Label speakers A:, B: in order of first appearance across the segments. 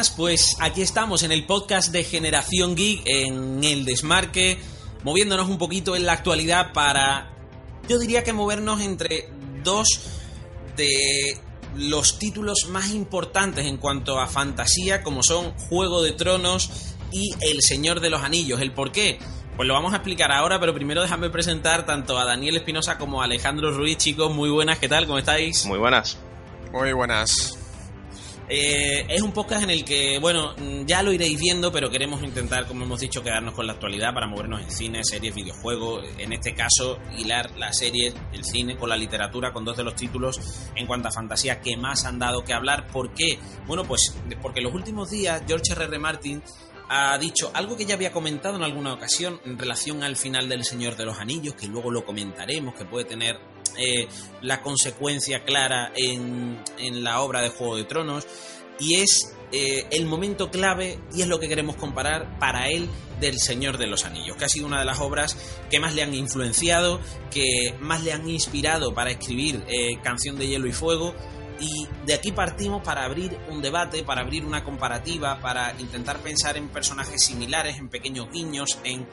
A: Buenas, pues aquí estamos en el podcast de Generación Geek, en el desmarque, moviéndonos un poquito en la actualidad para, yo diría que movernos entre dos de los títulos más importantes en cuanto a fantasía, como son Juego de Tronos y El Señor de los Anillos. ¿El por qué? Pues lo vamos a explicar ahora, pero primero déjame presentar tanto a Daniel Espinosa como a Alejandro Ruiz, chicos. Muy buenas, ¿qué tal? ¿Cómo estáis?
B: Muy buenas.
C: Muy buenas.
A: Eh, es un podcast en el que, bueno, ya lo iréis viendo, pero queremos intentar, como hemos dicho, quedarnos con la actualidad para movernos en cine, series, videojuegos. En este caso, hilar la serie, el cine con la literatura, con dos de los títulos en cuanto a fantasía que más han dado que hablar. ¿Por qué? Bueno, pues porque los últimos días George R. R. Martin ha dicho algo que ya había comentado en alguna ocasión en relación al final del Señor de los Anillos, que luego lo comentaremos, que puede tener eh, la consecuencia clara en, en, la obra de Juego de Tronos y es eh, el momento clave y es lo que queremos comparar para él del Señor de los Anillos, que ha sido una de las obras que más le han influenciado, que más le han inspirado para escribir eh, Canción de Hielo y Fuego y de aquí partimos para abrir un debate, para abrir una comparativa, para intentar pensar en personajes similares, en pequeños guiños, en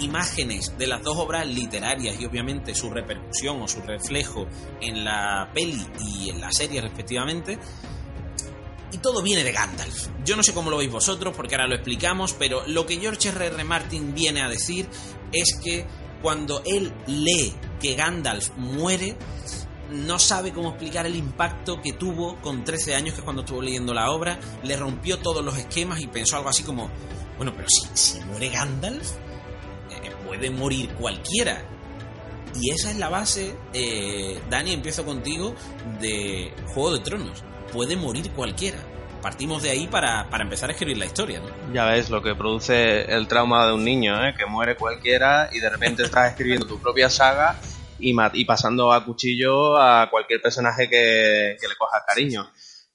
A: imágenes de las dos obras literarias y obviamente su repercusión o su reflejo en la peli y en la serie respectivamente. Y todo viene de Gandalf. Yo no sé cómo lo veis vosotros porque ahora lo explicamos, pero lo que George R. R. Martin viene a decir es que cuando él lee que Gandalf muere, no sabe cómo explicar el impacto que tuvo con 13 años, que es cuando estuvo leyendo la obra, le rompió todos los esquemas y pensó algo así como, bueno, pero si, si muere Gandalf, puede morir cualquiera. Y esa es la base, eh, Dani, empiezo contigo, de Juego de Tronos. Puede morir cualquiera. Partimos de ahí para, para empezar a escribir la historia, ¿no?
B: Ya ves lo que produce el trauma de un niño, ¿eh? que muere cualquiera y de repente estás escribiendo tu propia saga y, y pasando a cuchillo a cualquier personaje que, que le cojas cariño.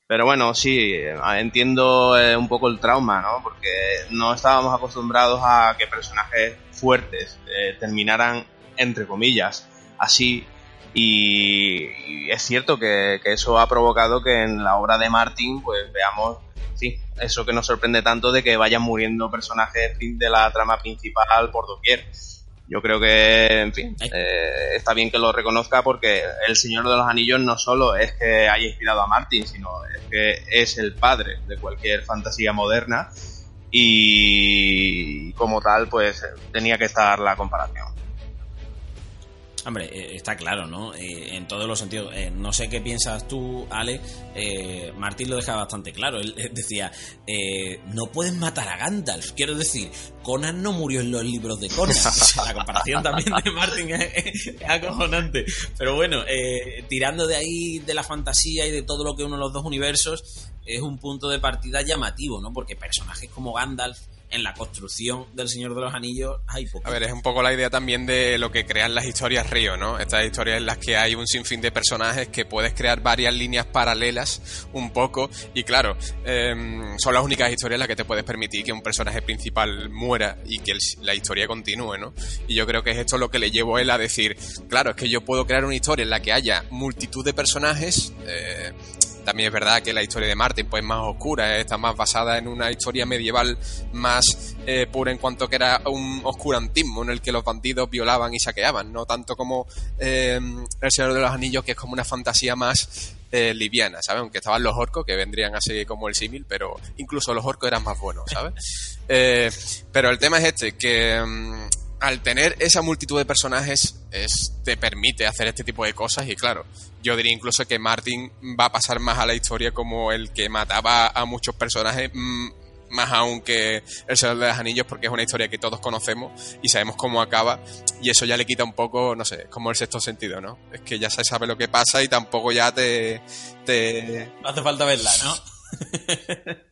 B: Pero bueno, sí, entiendo eh, un poco el trauma, ¿no? Porque no estábamos acostumbrados a que personajes fuertes eh, terminaran, entre comillas, así. Y, es cierto que, eso ha provocado que en la obra de Martin, pues veamos, sí, eso que nos sorprende tanto de que vayan muriendo personajes de la trama principal por doquier yo creo que, en fin, eh, está bien que lo reconozca porque El Señor de los Anillos no solo es que haya inspirado a Martin, sino es que es el padre de cualquier fantasía moderna y como tal, pues tenía que estar la comparación.
A: Hombre, eh, está claro, ¿no? Eh, en todos los sentidos. Eh, no sé qué piensas tú, Ale. Martín lo dejaba bastante claro. Él decía, no puedes matar a Gandalf. Quiero decir, Conan no murió en los libros de Conan. la comparación también de Martin es, acojonante. Pero bueno, tirando de ahí de la fantasía y de todo lo que uno de los dos universos, es un punto de partida llamativo, ¿no? Porque personajes como Gandalf en la construcción del Señor de los Anillos hay poco.
C: A ver, es un poco la idea también de lo que crean las historias Río, ¿no? Estas historias en las que hay un sinfín de personajes que puedes crear varias líneas paralelas un poco y claro, em, son las únicas historias en las que te puedes permitir que un personaje principal muera y que la historia continúe, ¿no? Y yo creo que es esto lo que le llevó a él a decir, claro, es que yo puedo crear una historia en la que haya multitud de personajes, eh, también es verdad que la historia de Martin pues, es más oscura, ¿eh? está más basada en una historia medieval más eh, pura en cuanto que era un oscurantismo en el que los bandidos violaban y saqueaban, no tanto como eh, El Señor de los Anillos, que es como una fantasía más liviana, ¿sabes? Aunque estaban los orcos, que vendrían así como el símil, pero incluso los orcos eran más buenos, ¿sabes? pero el tema es este, que mm, al tener esa multitud de personajes es, te permite hacer este tipo de cosas y claro, yo diría incluso que Martin va a pasar más a la historia como el que mataba a muchos personajes, mm, más aún que El Señor de los Anillos, porque es una historia que todos conocemos y sabemos cómo acaba y eso ya le quita un poco, no sé, como el sexto sentido, ¿no? Es que ya se sabe lo que pasa y tampoco ya te... te...
A: No hace falta verla, ¿no?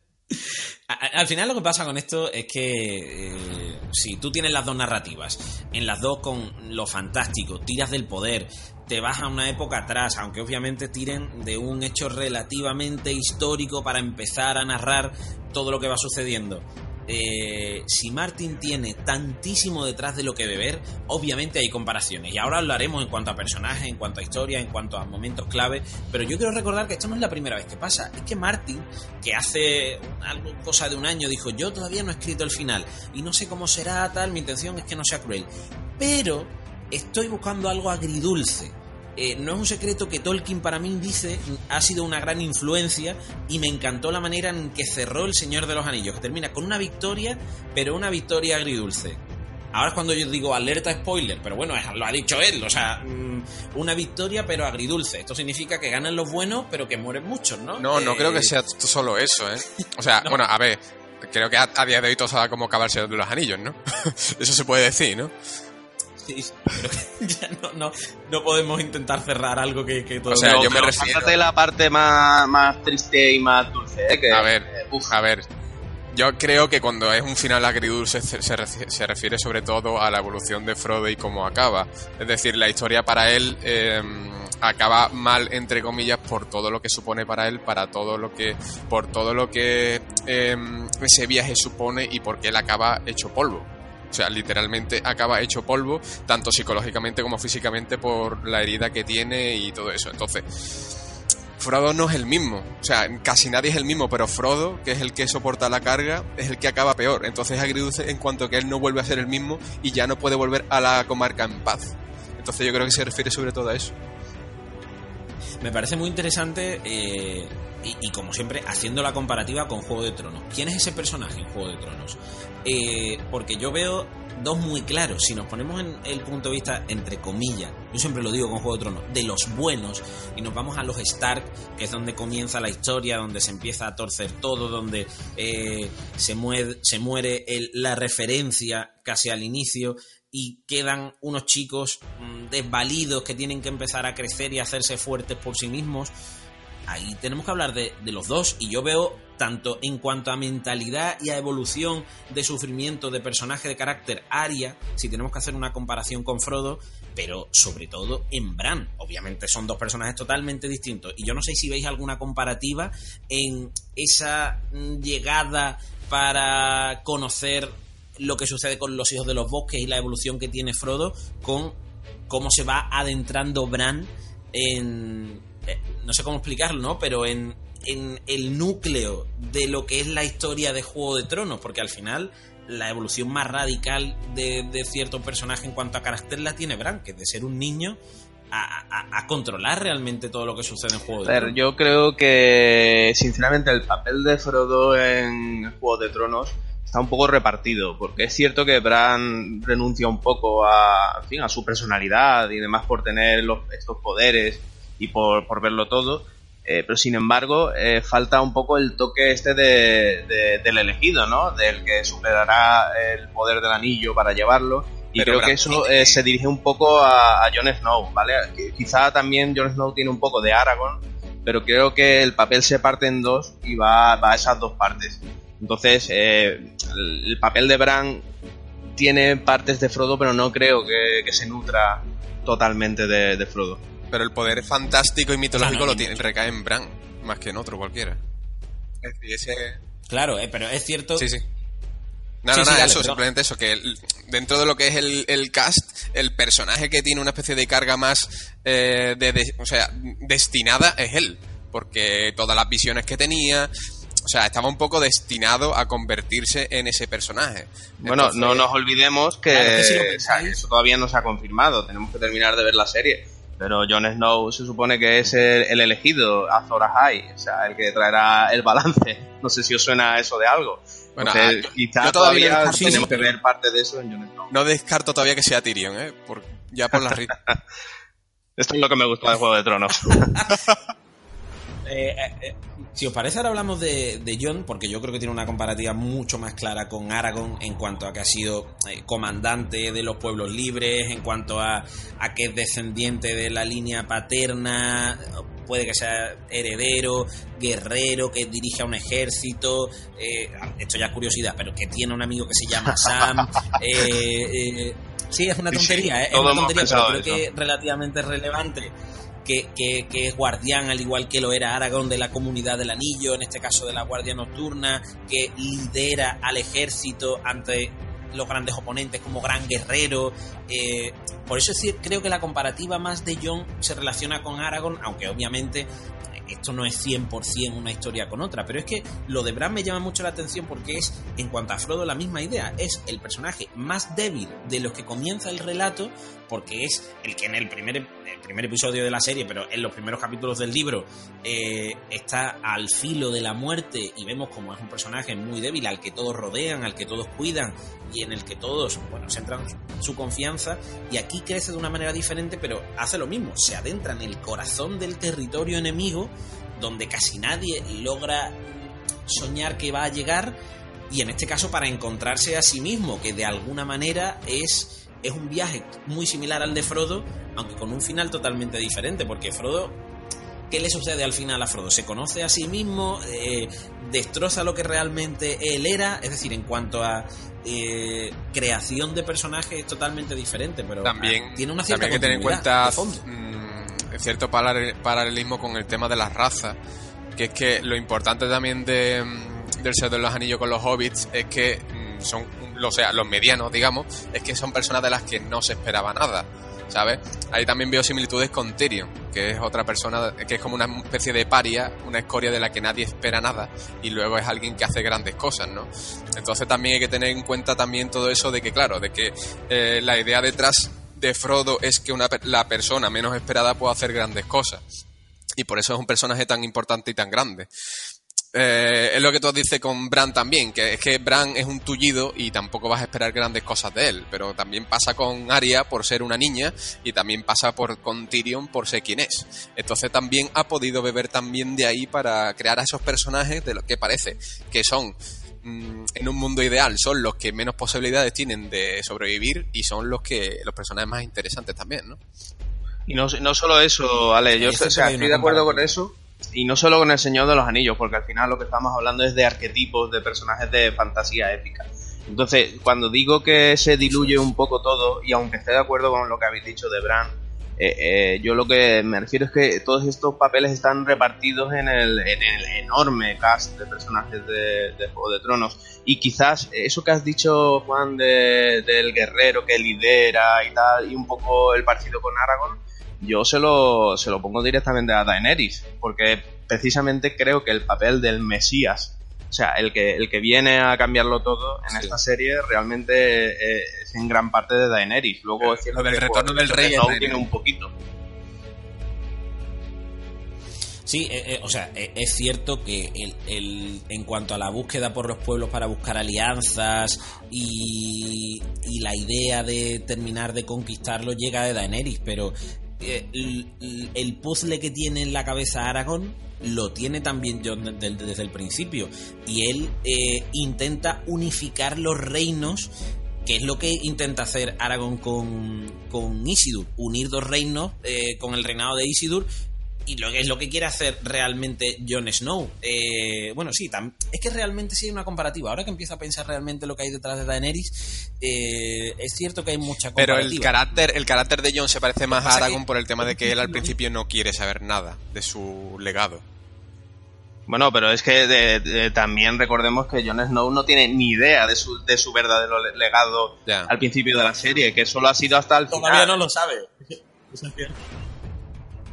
A: Al final lo que pasa con esto es que eh, si tú tienes las dos narrativas, en las dos con lo fantástico, tiras del poder, te vas a una época atrás, aunque obviamente tiren de un hecho relativamente histórico para empezar a narrar todo lo que va sucediendo. eh, si Martin tiene tantísimo detrás de lo que beber, obviamente hay comparaciones. Y ahora hablaremos en cuanto a personajes, en cuanto a historia, en cuanto a momentos clave. Pero yo quiero recordar que esto no es la primera vez que pasa. Es que Martin, que hace algo, cosa de un año, dijo: Yo todavía no he escrito el final. Y no sé cómo será tal, mi intención es que no sea cruel. Pero estoy buscando algo agridulce eh, no es un secreto que Tolkien para mí dice ha sido una gran influencia y me encantó la manera en que cerró El Señor de los Anillos, que termina con una victoria, pero una victoria agridulce. Ahora es cuando yo digo alerta spoiler, pero bueno, lo ha dicho él, o sea, mm, una victoria pero agridulce. Esto significa que ganan los buenos, pero que mueren muchos, ¿no?
C: No, no creo que eh, sea solo eso, ¿eh? O sea, bueno, a ver, creo que a, día de hoy todo sabe como acabar el Señor de los Anillos, ¿no? eso se puede decir, ¿no?
A: Sí, ya no, no, podemos intentar cerrar algo que, que todo...
B: O sea, yo me refiero... a la parte más, más triste y más dulce, ¿eh?
C: a ver, a ver... Yo creo que cuando es un final agridulce se, se, refiere sobre todo a la evolución de Frodo y cómo acaba. Es decir, la historia para él em, acaba mal, entre comillas, por todo lo que supone para él, para todo lo que, por todo lo que em, ese viaje supone y porque él acaba hecho polvo. O sea, literalmente acaba hecho polvo, tanto psicológicamente como físicamente por la herida que tiene y todo eso. Entonces, Frodo no es el mismo. O sea, casi nadie es el mismo, pero Frodo, que es el que soporta la carga, es el que acaba peor. Entonces agridulce en cuanto que él no vuelve a ser el mismo y ya no puede volver a la comarca en paz. Entonces yo creo que se refiere sobre todo a eso.
A: Me parece muy interesante eh, y, como siempre, haciendo la comparativa con Juego de Tronos. ¿Quién es ese personaje en Juego de Tronos? Eh, porque yo veo dos muy claros. Si nos ponemos en el punto de vista, entre comillas, yo siempre lo digo con Juego de Tronos, de los buenos, y nos vamos a los Stark, que es donde comienza la historia, donde se empieza a torcer todo, donde eh, se, muere, se muere la referencia casi al inicio y quedan unos chicos mm, desvalidos que tienen que empezar a crecer y hacerse fuertes por sí mismos ahí tenemos que hablar de, los dos y yo veo tanto en cuanto a mentalidad y a evolución de sufrimiento de personaje de carácter Aria, si tenemos que hacer una comparación con Frodo, pero sobre todo en Bran. Obviamente son dos personajes totalmente distintos y yo no sé si veis alguna comparativa en esa llegada para conocer lo que sucede con los hijos de los bosques y la evolución que tiene Frodo con cómo se va adentrando Bran en, no sé cómo explicarlo, ¿no? Pero en, el núcleo de lo que es la historia de Juego de Tronos, porque al final la evolución más radical de, cierto personaje en cuanto a carácter la tiene Bran, que es de ser un niño a, controlar realmente todo lo que sucede en Juego de Tronos.
B: Yo creo que, sinceramente, el papel de Frodo en Juego de Tronos está un poco repartido, porque es cierto que Bran renuncia un poco a, fin, a su personalidad y demás por tener estos poderes y por, por verlo todo. Eh, pero sin embargo, eh, falta un poco el toque este de, del elegido, ¿no? Del que superará el poder del anillo para llevarlo. Y creo que eso eh, se dirige un poco a, a Jon Snow, ¿vale? Quizá también Jon Snow tiene un poco de Aragorn, pero creo que el papel se parte en dos y va, va a esas dos partes. Entonces, el, papel de Bran tiene partes de Frodo, pero no creo que, que se nutra totalmente de, de Frodo
C: pero el poder fantástico y mitológico lo tiene, recae en Bran, más que en otro cualquiera.
A: Es decir, ese... Claro, eh, pero es cierto...
C: Sí, sí. No, no, no, eso, simplemente eso, que dentro de lo que es el, cast, el personaje que tiene una especie de carga más, eh, de, o sea, destinada es él, porque todas las visiones que tenía, o sea, estaba un poco destinado a convertirse en ese personaje.
B: Bueno, no nos olvidemos que, eso todavía no se ha confirmado, tenemos que terminar de ver la serie pero Jon Snow se supone que es el, elegido, Azor Ahai, o sea, el que traerá el balance. No sé si os suena eso de algo. Bueno, ah, quizá todavía, tenemos que ver parte de eso en Jon Snow.
C: No descarto todavía que sea Tyrion, ¿eh? Por, ya por la
B: Esto es lo que me gusta de Juego de Tronos.
A: Eh, eh, eh, si os parece, ahora hablamos de, de, John, porque yo creo que tiene una comparativa mucho más clara con Aragorn en cuanto a que ha sido comandante de los pueblos libres, en cuanto a, a que es descendiente de la línea paterna, puede que sea heredero, guerrero, que dirige a un ejército. esto ya es curiosidad, pero que tiene un amigo que se llama Sam. sí, es una tontería, es una tontería, pero creo que es relativamente relevante que, que, es guardián, al igual que lo era Aragorn de la comunidad del anillo, en este caso de la Guardia Nocturna, que lidera al ejército ante los grandes oponentes como gran guerrero. Eh, por eso es creo que la comparativa más de John se relaciona con Aragorn, aunque obviamente esto no es 100% una historia con otra, pero es que lo de Bran me llama mucho la atención porque es, en cuanto a Frodo, la misma idea. Es el personaje más débil de los que comienza el relato, porque es el que en el primer, el primer episodio de la serie, pero en los primeros capítulos del libro, eh, está al filo de la muerte y vemos como es un personaje muy débil, al que todos rodean, al que todos cuidan y en el que todos, bueno, centran su confianza. Y aquí crece de una manera diferente, pero hace lo mismo, se adentra en el corazón del territorio enemigo donde casi nadie logra soñar que va a llegar y en este caso para encontrarse a sí mismo, que de alguna manera es, es un viaje muy similar al de Frodo, aunque con un final totalmente diferente, porque Frodo, ¿qué le sucede al final a Frodo? Se conoce a sí mismo, eh, destroza lo que realmente él era, es decir, en cuanto a eh, creación de personaje es totalmente diferente, pero
C: también
A: tiene una cierta
C: también que tener en cuenta cierto paralelismo con el tema de las razas, que es que lo importante también de, mm, del ser de los Anillos con los Hobbits es que mm, son, o sea, los medianos, digamos, es que son personas de las que no se esperaba nada. ¿sabes? Ahí también veo similitudes con Tyrion, que es otra persona que es como una especie de paria, una escoria de la que nadie espera nada y luego es alguien que hace grandes cosas, ¿no? Entonces también hay que tener en cuenta también todo eso de que, claro, de que eh, la idea detrás de Frodo es que una, la persona menos esperada puede hacer grandes cosas. Y por eso es un personaje tan importante y tan grande. Eh, es lo que tú dices con Bran también, que es que Bran es un tullido y tampoco vas a esperar grandes cosas de él, pero también pasa con Arya por ser una niña y también pasa por, con Tyrion por ser quien es. Entonces también ha podido beber también de ahí para crear a esos personajes de lo que parece que son Mm, en un mundo ideal son los que menos posibilidades tienen de sobrevivir y son los que los personajes más interesantes también, ¿no?
B: Y no, no solo eso, Ale, yo estoy de acuerdo con eso. Y no solo con el Señor de los Anillos, porque al final lo que estamos hablando es de arquetipos, de personajes de fantasía épica. Entonces, cuando digo que se diluye un poco todo, y aunque esté de acuerdo con lo que habéis dicho de Bran, eh, eh, yo lo que me refiero es que todos estos papeles están repartidos en el, enorme cast de personajes de, Juego de Tronos. Y quizás eso que has dicho, Juan, del guerrero que lidera y tal, y un poco el partido con Aragorn, yo se lo, se lo pongo directamente a Daenerys, porque precisamente creo que el papel del Mesías o sea, el que, el que viene a cambiarlo todo en esta serie realmente eh, es en gran parte de Daenerys. Luego es
C: cierto del retorno del rey
B: tiene un poquito.
A: Sí, eh, eh, o sea, es cierto que el, en cuanto a la búsqueda por los pueblos para buscar alianzas y, y la idea de terminar de conquistarlo llega de Daenerys, pero el, el, puzzle que tiene en la cabeza Aragón lo tiene también John desde, el principio. Y él eh, intenta unificar los reinos, que es lo que intenta hacer Aragorn con, con unir dos reinos eh, con el reinado de Isildur y lo que es lo que quiere hacer realmente Jon Snow. Eh, bueno, sí, es que realmente sí hay una comparativa. Ahora que empiezo a pensar realmente lo que hay detrás de Daenerys, es cierto que hay mucha comparativa.
C: Pero el carácter, el carácter de Jon se parece más a Aragorn por el tema de que él al principio no quiere saber nada de su legado.
B: Bueno, pero es que también recordemos que Jon Snow no tiene ni idea de su, de su verdadero legado al principio de la serie, que solo ha sido hasta el
A: final. Todavía no lo sabe.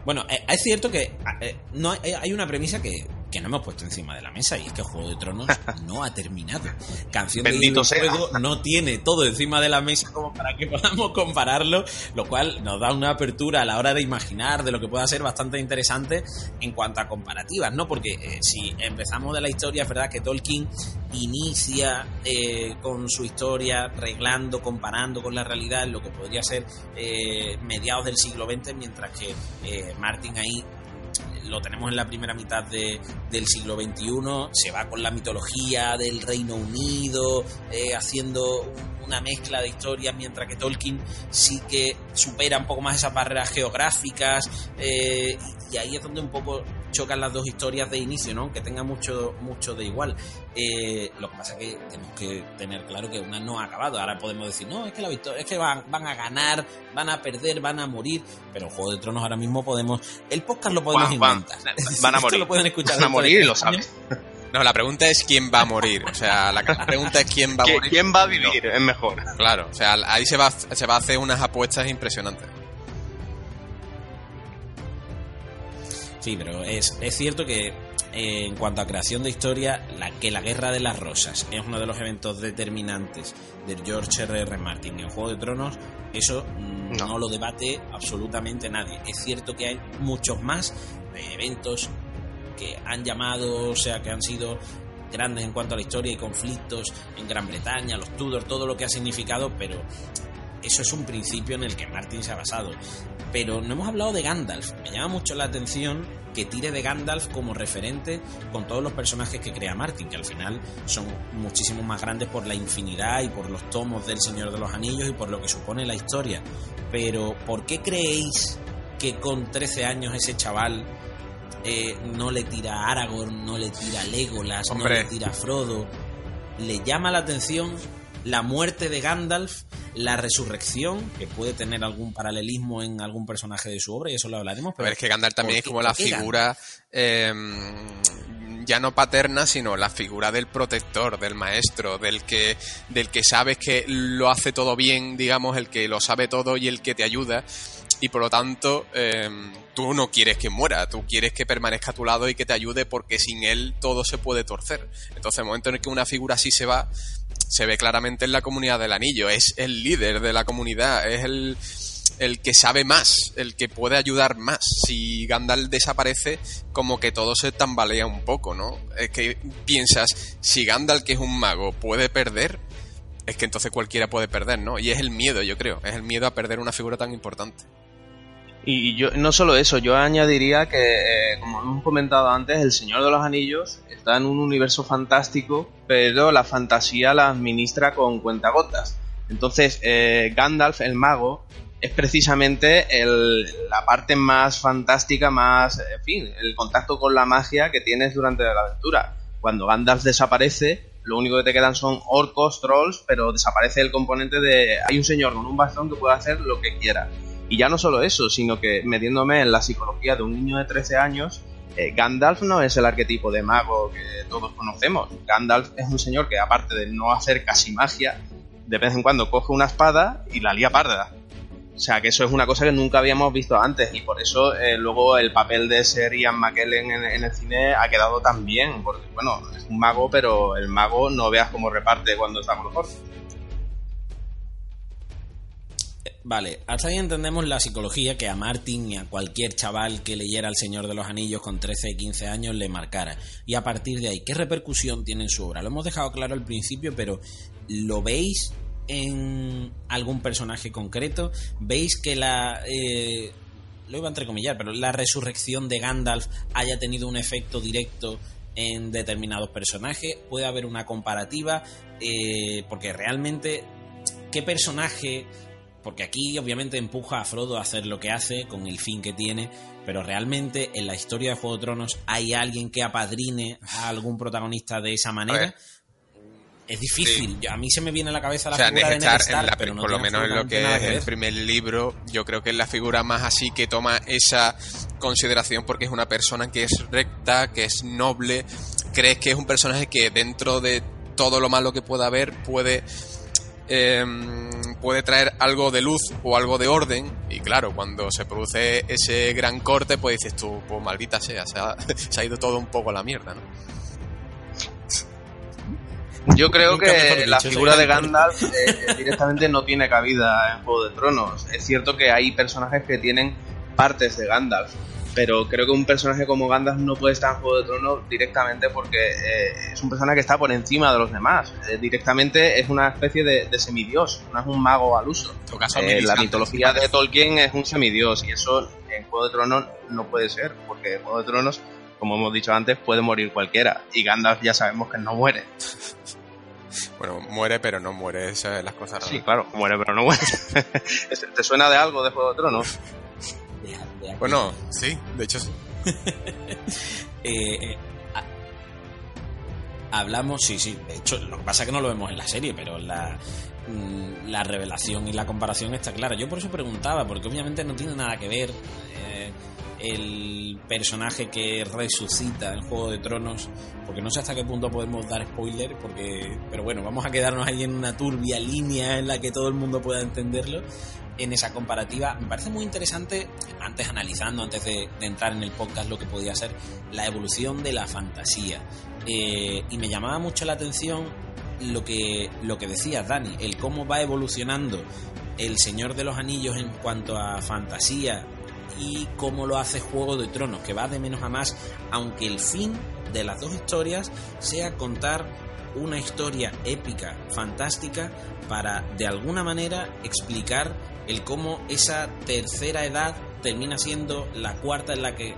A: Bueno, eh, es cierto que eh, no hay una premisa que, que no hemos puesto encima de la mesa y es que Juego de Tronos no ha terminado. Canción
B: Bendito de
A: Juego no tiene todo encima de la mesa como para que podamos compararlo, lo cual nos da una apertura a la hora de imaginar de lo que pueda ser bastante interesante en cuanto a comparativas, ¿no? Porque eh, si empezamos de la historia, es verdad que Tolkien inicia eh, con su historia reglando, comparando con la realidad lo que podría ser eh, mediados del siglo XX, mientras que Martin ahí lo tenemos en la primera mitad de, del siglo XXI, se va con la mitología del Reino Unido, eh, haciendo una mezcla de historias, mientras que Tolkien sí que supera un poco más esas barreras geográficas, eh, y ahí es donde un poco chocan las dos historias de inicio, ¿no? Que tenga mucho, mucho de igual. Eh, lo que pasa es que tenemos que tener claro que una no ha acabado. Ahora podemos decir, no, es que la victoria, es que van, van a ganar, van a perder, van a morir. Pero Juego de Tronos ahora mismo podemos. El podcast lo podemos inventar.
B: Van, a morir.
A: lo pueden escuchar
B: van a morir y lo saben.
C: No, la pregunta es quién va a morir. O sea, la pregunta es quién va a morir.
B: ¿Quién va a vivir? Es mejor.
C: Claro, o sea, ahí se va, se va a hacer unas apuestas impresionantes.
A: Sí, pero es, es cierto que eh, en cuanto a creación de historia, la, que la Guerra de las Rosas es uno de los eventos determinantes de George R. R. Martin en Juego de Tronos, eso mm, no. lo debate absolutamente nadie. Es cierto que hay muchos más eventos que han llamado, o sea, que han sido grandes en cuanto a la historia y conflictos en Gran Bretaña, los Tudor, todo lo que ha significado, pero eso es un principio en el que Martin se ha basado. Pero no hemos hablado de Gandalf. Me llama mucho la atención que tire de Gandalf como referente con todos los personajes que crea Martin, que al final son muchísimo más grandes por la infinidad y por los tomos del Señor de los Anillos y por lo que supone la historia. Pero, ¿por qué creéis que con 13 años ese chaval eh, no le tira a Aragorn, no le tira a Legolas, no le tira a Frodo? Le llama la atención la muerte de Gandalf, la resurrección, que puede tener algún paralelismo en algún personaje de su obra, y eso lo hablaremos.
C: Pero, es que Gandalf también es como la figura eh, ya no paterna, sino la figura del protector, del maestro, del que, del que sabes que lo hace todo bien, digamos, el que lo sabe todo y el que te ayuda. Y por lo tanto, eh, tú no quieres que muera, tú quieres que permanezca a tu lado y que te ayude porque sin él todo se puede torcer. Entonces, el momento en el que una figura así se va, se ve claramente en la comunidad del anillo, es el líder de la comunidad, es el, el que sabe más, el que puede ayudar más. Si Gandalf desaparece, como que todo se tambalea un poco, ¿no? Es que piensas, si Gandalf, que es un mago, puede perder, es que entonces cualquiera puede perder, ¿no? Y es el miedo, yo creo, es el miedo a perder una figura tan importante.
B: Y yo no solo eso, yo añadiría que, eh, como hemos comentado antes, El Señor de los Anillos está en un universo fantástico, pero la fantasía la administra con cuentagotas. Entonces, eh, Gandalf, el mago, es precisamente el, la parte más fantástica, más, en fin, el contacto con la magia que tienes durante la aventura. Cuando Gandalf desaparece, lo único que te quedan son orcos, trolls, pero desaparece el componente de hay un señor con un bastón que puede hacer lo que quiera. Y ya no solo eso, sino que metiéndome en la psicología de un niño de 13 años, eh, Gandalf no es el arquetipo de mago que todos conocemos. Gandalf es un señor que aparte de no hacer casi magia, de vez en cuando coge una espada y la lía parda. O sea que eso es una cosa que nunca habíamos visto antes y por eso eh, luego el papel de ser Ian McKellen en, el cine ha quedado tan bien, porque bueno, es un mago, pero el mago no veas cómo reparte cuando está con los.
A: Vale, hasta ahí entendemos la psicología que a Martin y a cualquier chaval que leyera El Señor de los Anillos con 13 y 15 años le marcara. Y a partir de ahí, ¿qué repercusión tiene en su obra? Lo hemos dejado claro al principio, pero ¿lo veis en algún personaje concreto? ¿Veis que la... Eh, lo iba a entrecomillar, pero la resurrección de Gandalf haya tenido un efecto directo en determinados personajes? ¿Puede haber una comparativa? Eh, porque realmente, ¿qué personaje porque aquí obviamente empuja a Frodo a hacer lo que hace con el fin que tiene, pero realmente en la historia de Juego de Tronos hay alguien que apadrine a algún protagonista de esa manera. Es difícil. Sí. A mí se me viene a la cabeza la
C: o sea,
A: figura de Ned Stark,
C: la,
A: pero no
C: por lo menos en lo que es el primer libro, yo creo que es la figura más así que toma esa consideración porque es una persona que es recta, que es noble. Crees que es un personaje que dentro de todo lo malo que pueda haber puede eh, puede traer algo de luz o algo de orden. Y claro, cuando se produce ese gran corte, pues dices tú, pues maldita sea, se ha, se ha ido todo un poco a la mierda, ¿no?
B: Yo creo que la figura de Gandalf eh, directamente no tiene cabida en Juego de Tronos. Es cierto que hay personajes que tienen partes de Gandalf, pero creo que un personaje como Gandalf no puede estar en Juego de Tronos directamente porque eh, es un personaje que está por encima de los demás. Eh, directamente es una especie de, de, semidios, no es un mago al uso. Eh, la mitología de Tolkien es un semidios y eso en Juego de Tronos no puede ser, porque en Juego de Tronos, como hemos dicho antes, puede morir cualquiera y Gandalf ya sabemos que no muere.
C: Bueno, muere pero no muere, esas son las cosas raras.
B: Sí, claro, muere pero no muere. ¿Te suena de algo de Juego de Tronos?
C: Bueno, sí, de hecho sí.
A: Eh, eh, hablamos, sí, sí. De hecho, lo que pasa es que no lo vemos en la serie, pero la, mm, la revelación y la comparación está clara. Yo por eso preguntaba, porque obviamente no tiene nada que ver eh, el personaje que resucita en Juego de Tronos, porque no sé hasta qué punto podemos dar spoiler, porque, pero bueno, vamos a quedarnos ahí en una turbia línea en la que todo el mundo pueda entenderlo. En esa comparativa, me parece muy interesante, antes analizando, antes de, entrar en el podcast, lo que podía ser la evolución de la fantasía. Eh, y me llamaba mucho la atención lo que, lo que decía Dani, el cómo va evolucionando el Señor de los Anillos en cuanto a fantasía y cómo lo hace Juego de Tronos, que va de menos a más, aunque el fin de las dos historias sea contar una historia épica, fantástica, para de alguna manera explicar el cómo esa tercera edad termina siendo la cuarta en la que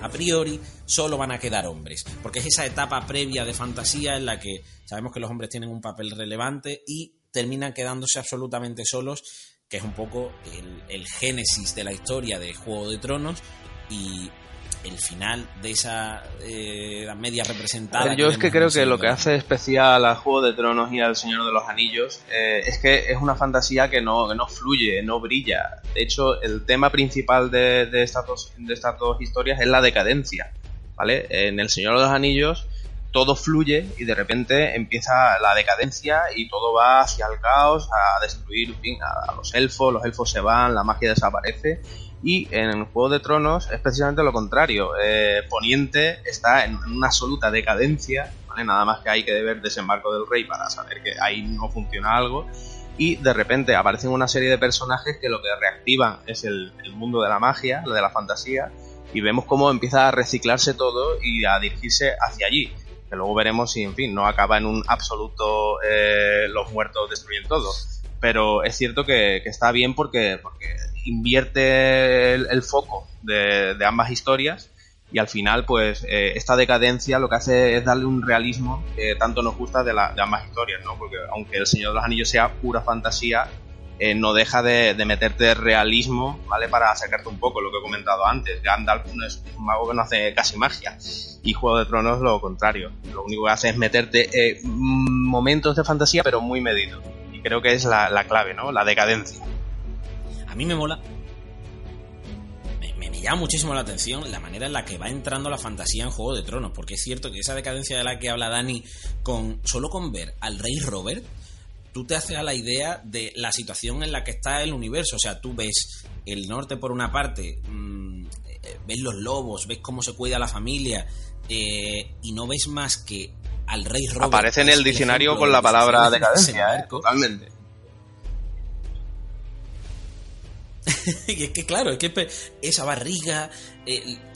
A: a priori solo van a quedar hombres, porque es esa etapa previa de fantasía en la que sabemos que los hombres tienen un papel relevante y terminan quedándose absolutamente solos, que es un poco el, el génesis de la historia de Juego de Tronos y el final de esa eh, media representada.
B: Yo es que creo que lo que hace especial a Juego de Tronos y al Señor de los Anillos eh, es que es una fantasía que no, que no fluye, no brilla. De hecho, el tema principal de, de estas dos, de estas dos historias es la decadencia. ¿Vale? En El Señor de los Anillos todo fluye y de repente empieza la decadencia y todo va hacia el caos, a destruir en fin, a, a los elfos, los elfos se van, la magia desaparece. Y en Juego de Tronos es precisamente lo contrario. Eh, Poniente está en una absoluta decadencia, ¿vale? nada más que hay que ver Desembarco del Rey para saber que ahí no funciona algo. Y de repente aparecen una serie de personajes que lo que reactivan es el, el mundo de la magia, lo de la fantasía, y vemos cómo empieza a reciclarse todo y a dirigirse hacia allí. Que luego veremos si, en fin, no acaba en un absoluto eh, los muertos destruyen todo. Pero es cierto que, que está bien porque, porque invierte el, el foco de, ambas historias y al final pues eh, esta decadencia lo que hace es darle un realismo que tanto nos gusta de, la, ambas historias, ¿no? Porque aunque El Señor de los Anillos sea pura fantasía, eh, no deja de, de, meterte realismo, ¿vale? Para acercarte un poco, lo que he comentado antes. Gandalf no es un mago que no hace casi magia. Y Juego de Tronos lo contrario. Lo único que hace es meterte eh, momentos de fantasía, pero muy medidos. Y creo que es la, la clave, ¿no? La decadencia.
A: A mí me mola. Me, me, me, llama muchísimo la atención la manera en la que va entrando la fantasía en Juego de Tronos. Porque es cierto que esa decadencia de la que habla Dani, con solo con ver al rey Robert, tú te haces a la idea de la situación en la que está el universo. O sea, tú ves el norte por una parte, mmm, ves los lobos, ves cómo se cuida la familia, eh, y no ves más que al rey Robert.
B: Aparece en el diccionario con la palabra decadencia, ¿eh? totalmente.
A: es que claro, es que esa barriga,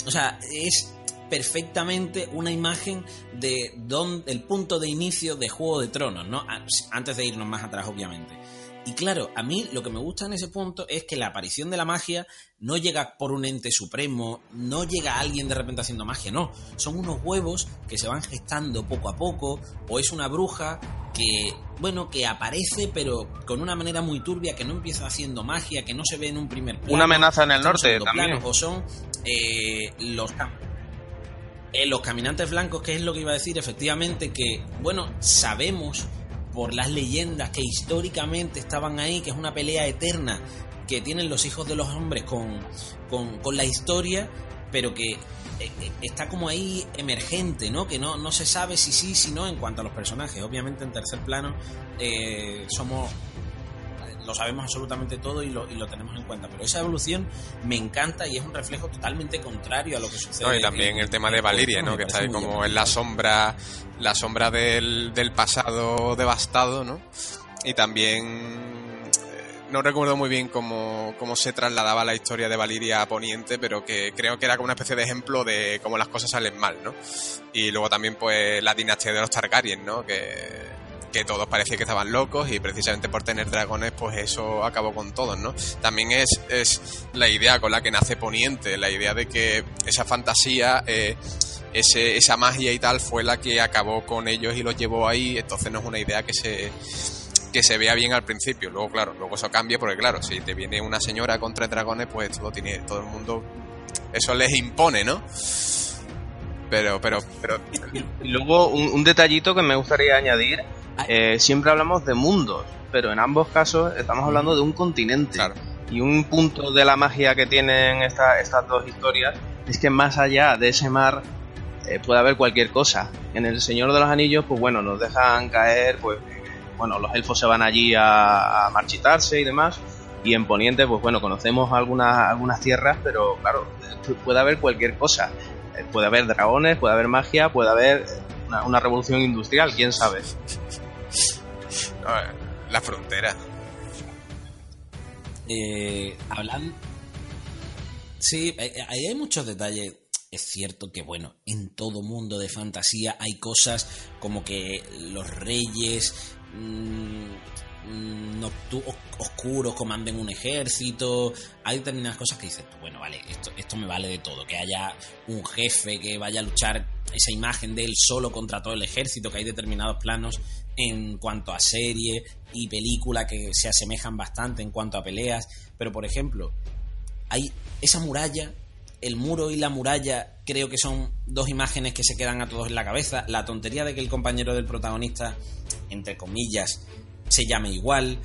A: o sea, es perfectamente una imagen de don, el punto de inicio de Juego de Tronos, ¿no? Antes de irnos más atrás, obviamente. Y claro, a mí lo que me gusta en ese punto es que la aparición de la magia no llega por un ente supremo, no llega alguien de repente haciendo magia, no. Son unos huevos que se van gestando poco a poco, o es una bruja que, bueno, que aparece pero con una manera muy turbia, que no empieza haciendo magia, que no se ve en un primer plano.
B: Una amenaza en el norte también.
A: Plano, o son eh, los eh, los caminantes blancos, que es lo que iba a decir, efectivamente, que, bueno, sabemos por las leyendas que históricamente estaban ahí, que es una pelea eterna que tienen los hijos de los hombres con, con, la historia, pero que está como ahí emergente, ¿no? Que no, no se sabe si sí, si no en cuanto a los personajes. Obviamente en tercer plano eh, somos lo sabemos absolutamente todo y lo, y lo, tenemos en cuenta. Pero esa evolución me encanta y es un reflejo totalmente contrario a lo que sucede.
C: No, y también en, el tema de Valiria, ¿no? Que está ahí como en la sombra, la sombra del, del pasado devastado, ¿no? Y también no recuerdo muy bien cómo, cómo, se trasladaba la historia de Valiria a Poniente, pero que creo que era como una especie de ejemplo de cómo las cosas salen mal, ¿no? Y luego también, pues, la dinastía de los Targaryen, ¿no? Que, que todos parecía que estaban locos y precisamente por tener dragones, pues eso acabó con todos, ¿no? También es, es la idea con la que nace Poniente, la idea de que esa fantasía... Eh, ese, esa magia y tal fue la que acabó con ellos y los llevó ahí, entonces no es una idea que se, que se vea bien al principio. Luego, claro, luego eso cambia porque, claro, si te viene una señora con tres dragones, pues todo, tiene, todo el mundo eso les impone, ¿no? Pero, pero, pero...
B: Y luego un, detallito que me gustaría añadir, eh, siempre hablamos de mundos, pero en ambos casos estamos hablando de un continente. Y un punto de la magia que tienen estas dos historias es que más allá de ese mar eh, puede haber cualquier cosa. En El Señor de los Anillos, pues bueno, nos dejan caer, pues bueno, los elfos se van allí a, a marchitarse y demás. Y en Poniente, pues bueno, conocemos algunas, algunas tierras, pero claro, puede haber cualquier cosa. Eh, puede haber dragones, puede haber magia, puede haber una, revolución industrial, quién sabe.
C: La frontera.
A: Eh, hablan. Sí, ahí hay muchos detalles. Es cierto que, bueno, en todo mundo de fantasía hay cosas como que los reyes. Mmm, oscuros comanden un ejército. Hay determinadas cosas que dices, bueno, vale, esto, esto me vale de todo. Que haya un jefe que vaya a luchar esa imagen de él solo contra todo el ejército, que hay determinados planos en cuanto a serie y película que se asemejan bastante en cuanto a peleas. Pero, por ejemplo, hay esa muralla el muro y la muralla creo que son dos imágenes que se quedan a todos en la cabeza. La tontería de que el compañero del protagonista, entre comillas, se llame igual,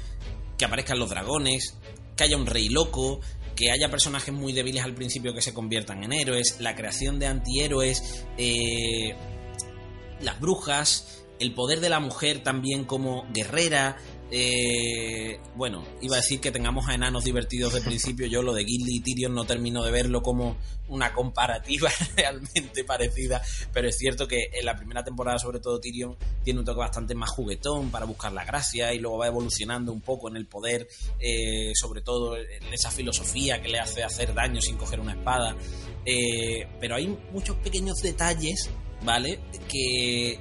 A: que aparezcan los dragones, que haya un rey loco, que haya personajes muy débiles al principio que se conviertan en héroes, la creación de antihéroes, eh, las brujas, el poder de la mujer también como guerrera, eh, bueno, iba a decir que tengamos a enanos divertidos de principio. Yo lo de Gilly y Tyrion no termino de verlo como una comparativa realmente parecida, pero es cierto que en la primera temporada, sobre todo Tyrion, tiene un toque bastante más juguetón para buscar la gracia y luego va evolucionando un poco en el poder, eh, sobre todo en esa filosofía que le hace hacer daño sin coger una espada. Eh, pero hay muchos pequeños detalles, ¿vale? Que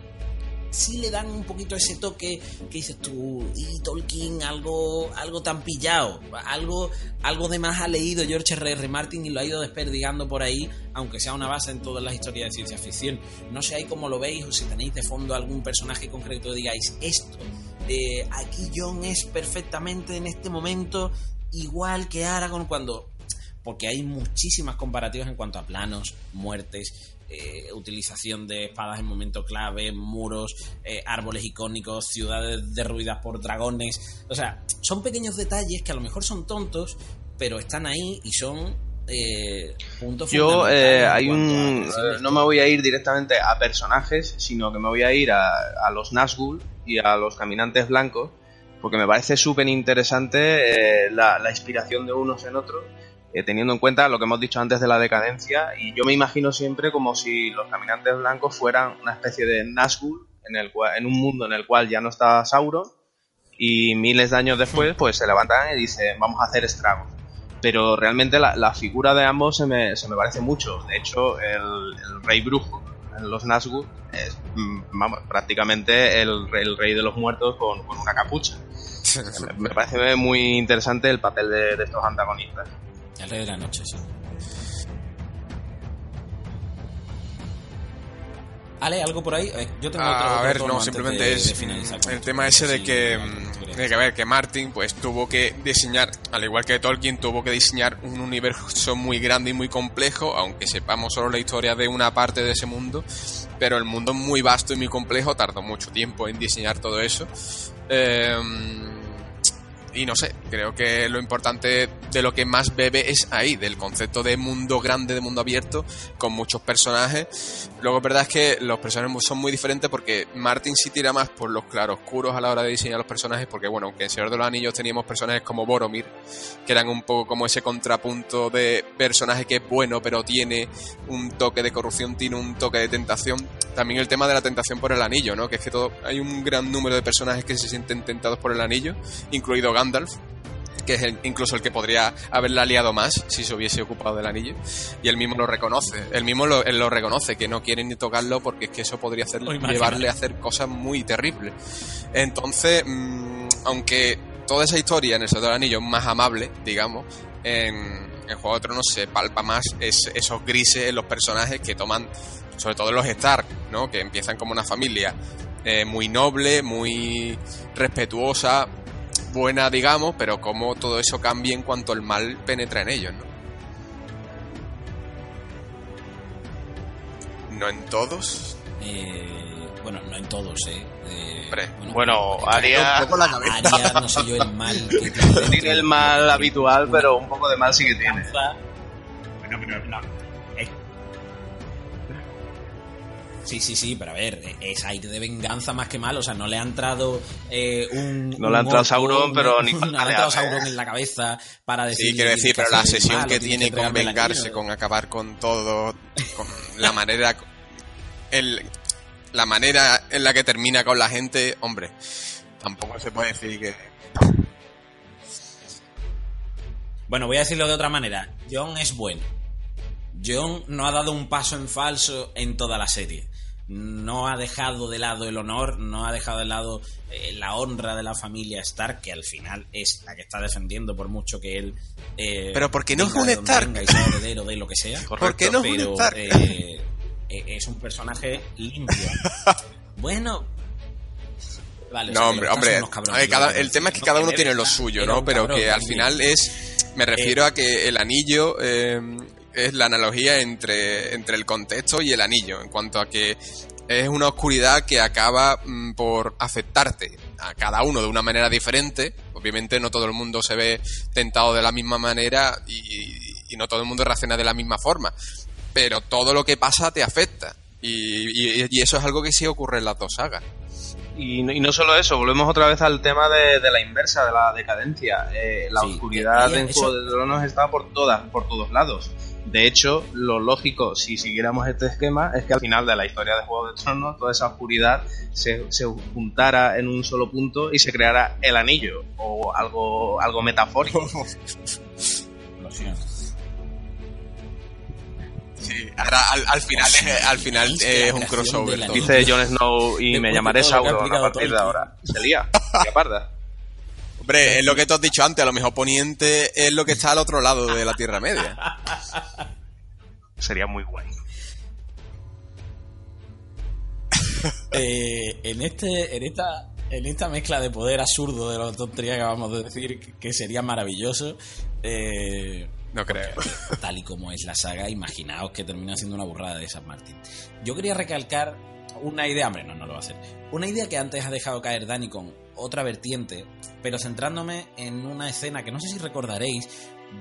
A: sí le dan un poquito ese toque que dices tú, y Tolkien algo, algo tan pillado, algo, algo de más ha leído George R. R. Martin y lo ha ido desperdigando por ahí, aunque sea una base en todas las historias de ciencia ficción. No sé ahí cómo lo veis o si tenéis de fondo algún personaje concreto digáis esto. Eh, aquí John es perfectamente en este momento igual que Aragorn cuando porque hay muchísimas comparativas en cuanto a planos, muertes, eh, utilización de espadas en momento clave, muros, eh, árboles icónicos, ciudades derruidas por dragones. O sea, son pequeños detalles que a lo mejor son tontos, pero están ahí y son eh, puntos
B: Yo hay un... no me voy a ir directamente a personajes, sino que me voy a ir a, los Nazgûl y a los caminantes blancos, porque me parece súper interesante la, la inspiración de unos en otros eh, teniendo en cuenta lo que hemos dicho antes de la decadencia, y yo me imagino siempre como si los caminantes blancos fueran una especie de Nazgûl en, el en un mundo en el cual ya no está Sauron, y miles de años después pues se levantan y dicen vamos a hacer estragos. Pero realmente la, figura de ambos se me, se me, parece mucho. De hecho, el, rey brujo en los Nazgûl es mm, prácticamente el, el, rey de los muertos con, con una capucha. me, parece muy interesante el papel de estos antagonistas.
A: El rey de la noche, sí. Ale, ¿algo por ahí? Eh, yo tengo otro,
C: A ver, no, simplemente es el tema ese de que, de que, a ver, que Martin pues tuvo que diseñar, al igual que Tolkien, tuvo que diseñar un universo muy grande y muy complejo, aunque sepamos solo la historia de una parte de ese mundo, pero el mundo es muy vasto y muy complejo, tardó mucho tiempo en diseñar todo eso. Eh, y no sé, creo que lo importante de lo que más bebe es ahí, del concepto de mundo grande, de mundo abierto, con muchos personajes. Luego, verdad es que los personajes son muy diferentes porque Martin sí tira más por los claroscuros a la hora de diseñar los personajes, porque bueno, aunque en Señor de los Anillos teníamos personajes como Boromir, que eran un poco como ese contrapunto de personaje que es bueno, pero tiene un toque de corrupción, tiene un toque de tentación. También el tema de la tentación por el anillo, ¿no? Que es que todo, hay un gran número de personajes que se sienten tentados por el anillo, incluido Gandalf que es incluso el que podría haberla aliado más si se hubiese ocupado del anillo. Y él mismo lo reconoce. Él mismo lo, él lo reconoce, que no quiere ni tocarlo porque es que eso podría llevarle a hacer cosas muy terribles. Entonces, mm, aunque toda esa historia en el Señor del Anillo es más amable, digamos, en, el Juego de Tronos se palpa más esos grises en los personajes que toman, sobre todo los Stark, ¿no? Que empiezan como una familia eh, muy noble, muy respetuosa, buena, digamos, pero cómo todo eso cambia en cuanto el mal penetra en ellos, ¿no? No en todos.
A: Eh, bueno, no en todos, ¿eh? eh
C: bueno,
B: bueno
A: Aria...
B: Aria,
A: no sé yo, el mal. Que tiene,
B: tiene el mal habitual, pero un poco de mal sí que tiene.
A: Bueno, pero no Sí, sí, sí, pero a ver, es aire de venganza más que mal. O sea, no le ha entrado eh, un.
B: No le ha entrado Sauron, pero ni
A: No le ha entrado
B: pelear, ¿eh?
A: Sauron en la cabeza para decir.
C: Sí, quiero decir, pero la sesión
A: mal,
C: que tiene con vengarse, con acabar con todo, con la manera, el, la manera en la que termina con la gente, hombre, tampoco se puede decir que...
A: Bueno, voy a decirlo de otra manera. John es bueno. John no ha dado un paso en falso en toda la serie. No ha dejado de lado el honor, no ha dejado de lado eh, la honra de la familia Stark, que al final es la que está defendiendo por mucho que él... eh,
C: Pero porque no es un Stark.
A: venga Y sea heredero de lo que sea.
C: Porque no es un
A: pero
C: Stark.
A: eh, eh, es un personaje limpio. bueno... Vale, o sea,
C: No, hombre, hombre,
A: cabrones,
C: cada- el tema es que
A: no
C: cada uno
A: tiene
C: lo suyo, ¿no?
A: un
C: Pero
A: cabrón
C: que al final es, me refiero a que el anillo eh, es la analogía entre, entre el contexto y el anillo, en cuanto a que es una oscuridad que acaba mm, por afectarte a cada uno de una manera diferente. Obviamente no todo el mundo se ve tentado de la misma manera y, y no todo el mundo reacciona de la misma forma. Pero todo lo que pasa te afecta. Y, y- y eso es algo que sí ocurre en las dos sagas.
B: Y no, y no solo eso, volvemos otra vez al tema de, de la inversa, de la decadencia. Eh, la
A: Sí,
B: oscuridad en Juego de Tronos está por todas, por todos lados. De hecho, lo lógico, si siguiéramos este esquema, es que al final de la historia de Juego de Tronos, toda esa oscuridad se, se juntara en un solo punto y se creara el anillo, o algo, algo metafórico.
A: Lo siento.
C: Sí, ahora al, al final es, al final
A: Es que
C: un crossover.
B: Dice Jon Snow y
A: Después
B: me llamaré
A: que
B: Sauron a partir de ahora. Se lía, se parda.
C: Hombre, es lo que tú has dicho antes, a lo mejor Poniente es lo que está al otro lado de la Tierra Media.
B: Sería muy guay.
A: Eh, en este en esta en esta mezcla de poder absurdo de la tontería que acabamos de decir que- que sería maravilloso eh,
C: No creo.
A: tal y como es la saga imaginaos que termina siendo una burrada de San Martín yo quería recalcar una idea hombre no no lo va a hacer una idea que antes ha dejado caer Dani con otra vertiente pero centrándome en una escena que no sé si recordaréis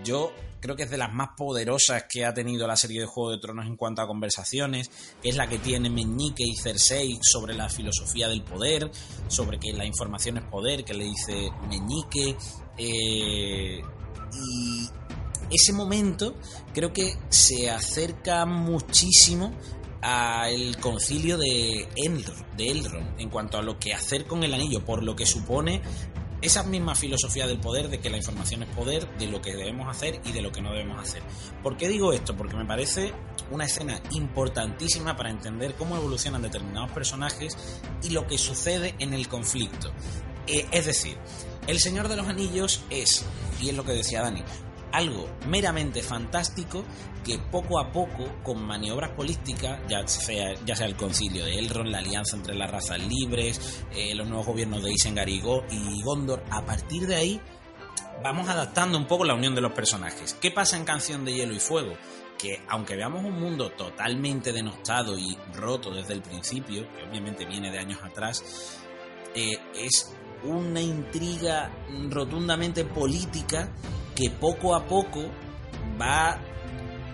A: yo creo que es de las más poderosas que ha tenido la serie de Juego de Tronos en cuanto a conversaciones, que es la que tiene Meñique y Cersei sobre la filosofía del poder, sobre que la información es poder, que le dice Meñique, eh, y ese momento creo que se acerca muchísimo al concilio de, Elr- de Elrond en cuanto a lo que hacer con el anillo, por lo que supone esa misma filosofía del poder, de que la información es poder, de lo que debemos hacer y de lo que no debemos hacer. ¿Por qué digo esto? Porque me parece una escena importantísima para entender cómo evolucionan determinados personajes y lo que sucede en el conflicto. Eh, es decir, el Señor de los Anillos es, y es lo que decía Dani, algo meramente fantástico que poco a poco, con maniobras políticas, ya sea, ya sea el concilio de Elrond, la alianza entre las razas libres, eh, los nuevos gobiernos de Isengard y, Go- y Gondor, a partir de ahí vamos adaptando un poco la unión de los personajes. ¿Qué pasa en Canción de Hielo y Fuego? Que aunque veamos un mundo totalmente denostado y roto desde el principio, que obviamente viene de años atrás, eh, es una intriga rotundamente política que poco a poco va